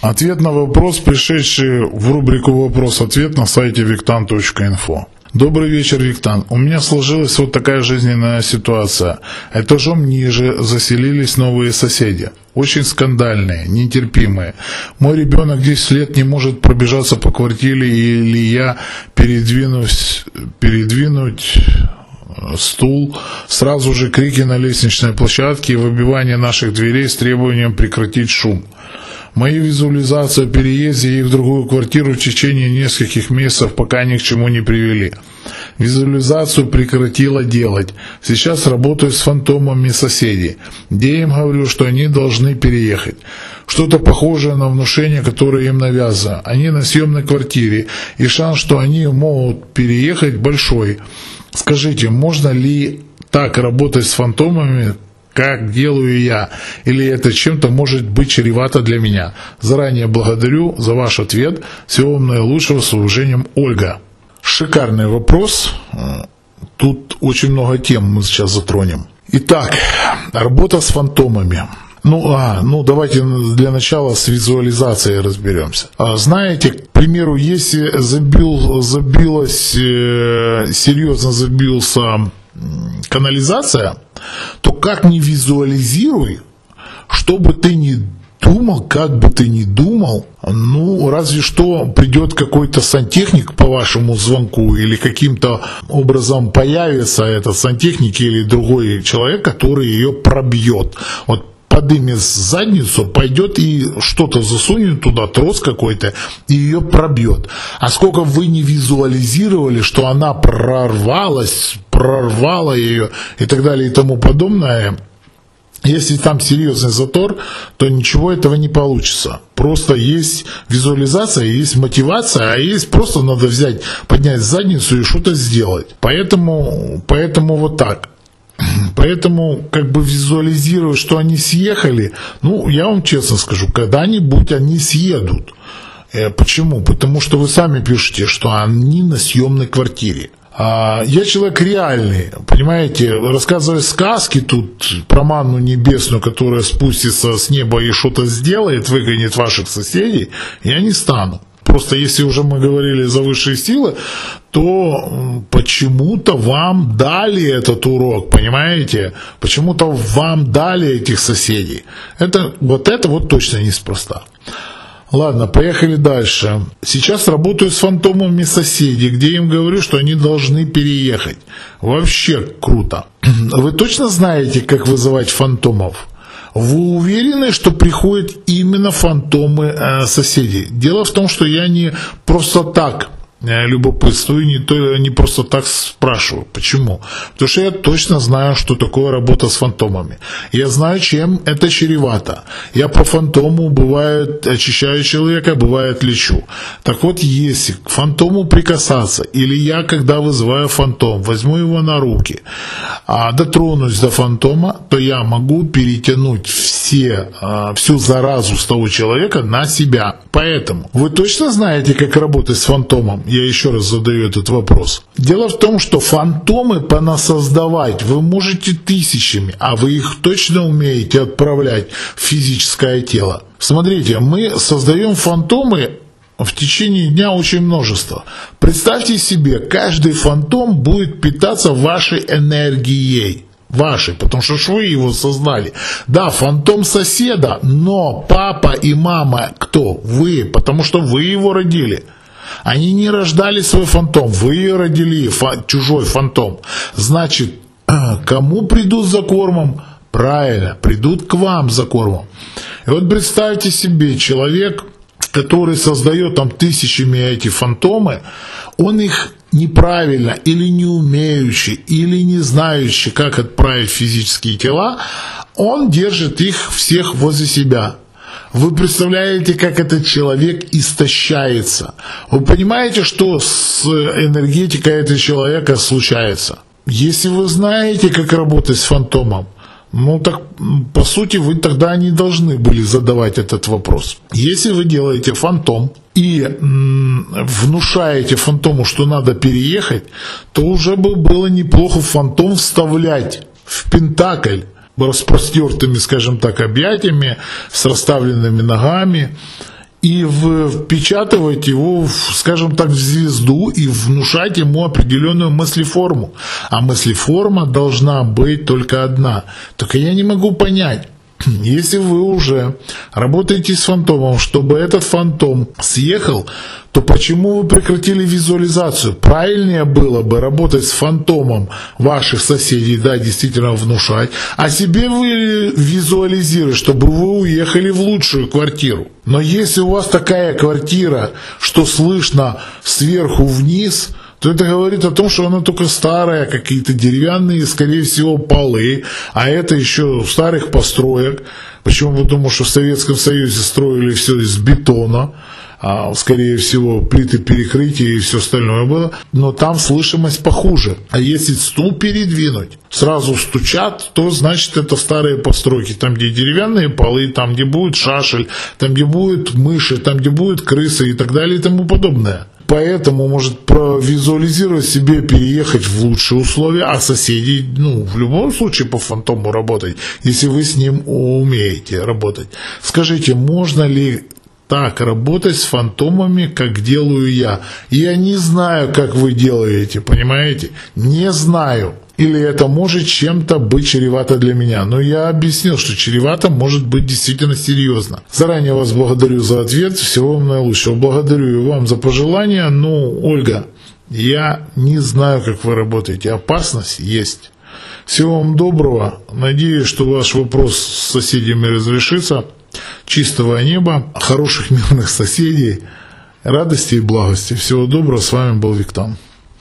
Ответ на вопрос, пришедший в рубрику «Вопрос-ответ» на сайте виктан.инфо. Добрый вечер, Виктан. У меня сложилась вот такая жизненная ситуация. Этажом ниже заселились новые соседи. Очень скандальные, нетерпимые. Мой ребенок 10 лет не может пробежаться по квартире, или я передвинусь, передвинуть э, стул, сразу же крики на лестничной площадке и выбивание наших дверей с требованием прекратить шум. Мои визуализации о переезде и в другую квартиру в течение нескольких месяцев пока ни к чему не привели. Визуализацию прекратила делать. Сейчас работаю с фантомами соседей, где им говорю, что они должны переехать. Что-то похожее на внушение, которое им навязано. Они на съемной квартире, и шанс, что они могут переехать, большой. Скажите, можно ли так работать с фантомами, как делаю я, или это чем-то может быть чревато для меня. Заранее благодарю за ваш ответ. Всего вам наилучшего с уважением, Ольга. Шикарный вопрос. Тут очень много тем мы сейчас затронем. Итак, работа с фантомами. Ну, а, ну давайте для начала с визуализацией разберемся. А, знаете, к примеру, если забил, забилась, э, серьезно забился канализация, то как не визуализируй, что бы ты ни думал, как бы ты ни думал, ну, разве что придет какой-то сантехник по вашему звонку или каким-то образом появится этот сантехник или другой человек, который ее пробьет. Вот подымет задницу, пойдет и что-то засунет туда, трос какой-то, и ее пробьет. А сколько вы не визуализировали, что она прорвалась, прорвала ее и так далее и тому подобное, если там серьезный затор, то ничего этого не получится. Просто есть визуализация, есть мотивация, а есть просто надо взять, поднять задницу и что-то сделать. Поэтому, поэтому вот так. Поэтому как бы визуализировать, что они съехали, ну, я вам честно скажу, когда-нибудь они съедут. Э, почему? Потому что вы сами пишете, что они на съемной квартире. А, я человек реальный, понимаете, рассказывая сказки тут про манну небесную, которая спустится с неба и что-то сделает, выгонит ваших соседей, я не стану. Просто если уже мы говорили за высшие силы, то почему-то вам дали этот урок, понимаете? Почему-то вам дали этих соседей. Это, вот это вот точно неспроста. Ладно, поехали дальше. Сейчас работаю с фантомами соседей, где им говорю, что они должны переехать. Вообще круто. Вы точно знаете, как вызывать фантомов? Вы уверены, что приходят именно фантомы э, соседей? Дело в том, что я не просто так любопытствую, не, то, не просто так спрашиваю. Почему? Потому что я точно знаю, что такое работа с фантомами. Я знаю, чем это чревато. Я по фантому бывает очищаю человека, бывает лечу. Так вот, если к фантому прикасаться, или я, когда вызываю фантом, возьму его на руки, а дотронусь до фантома, то я могу перетянуть все, а, всю заразу с того человека на себя. Поэтому вы точно знаете, как работать с фантомом? Я еще раз задаю этот вопрос. Дело в том, что фантомы понасоздавать вы можете тысячами, а вы их точно умеете отправлять в физическое тело. Смотрите, мы создаем фантомы в течение дня очень множество. Представьте себе, каждый фантом будет питаться вашей энергией вашей, потому что ж вы его создали. Да, фантом соседа, но папа и мама кто? Вы, потому что вы его родили. Они не рождали свой фантом, вы родили, фа- чужой фантом. Значит, кому придут за кормом? Правильно, придут к вам за кормом. И вот представьте себе, человек, который создает там тысячами эти фантомы, он их неправильно или не умеющий, или не знающий, как отправить физические тела, он держит их всех возле себя. Вы представляете, как этот человек истощается. Вы понимаете, что с энергетикой этого человека случается. Если вы знаете, как работать с фантомом, ну так, по сути, вы тогда не должны были задавать этот вопрос. Если вы делаете фантом и внушаете фантому, что надо переехать, то уже бы было неплохо фантом вставлять в пентакль распростертыми, скажем так, объятиями, с расставленными ногами, и впечатывать его, скажем так, в звезду и внушать ему определенную мыслеформу. А мыслеформа должна быть только одна. Только я не могу понять, если вы уже работаете с фантомом, чтобы этот фантом съехал, то почему вы прекратили визуализацию? Правильнее было бы работать с фантомом ваших соседей, да, действительно внушать, а себе вы визуализировать, чтобы вы уехали в лучшую квартиру. Но если у вас такая квартира, что слышно сверху вниз, то это говорит о том, что она только старая, какие-то деревянные, скорее всего, полы, а это еще старых построек. Почему? Потому что в Советском Союзе строили все из бетона, скорее всего, плиты перекрытия и все остальное было, но там слышимость похуже. А если стул передвинуть, сразу стучат, то значит это старые постройки, там где деревянные полы, там где будет шашель, там где будут мыши, там где будут крысы и так далее и тому подобное. Поэтому может провизуализировать себе переехать в лучшие условия, а соседей, ну, в любом случае по фантому работать, если вы с ним умеете работать. Скажите, можно ли так работать с фантомами, как делаю я? Я не знаю, как вы делаете, понимаете? Не знаю или это может чем-то быть чревато для меня. Но я объяснил, что чревато может быть действительно серьезно. Заранее вас благодарю за ответ. Всего вам наилучшего. Благодарю и вам за пожелания. Ну, Ольга, я не знаю, как вы работаете. Опасность есть. Всего вам доброго. Надеюсь, что ваш вопрос с соседями разрешится. Чистого неба, хороших мирных соседей, радости и благости. Всего доброго. С вами был Виктор.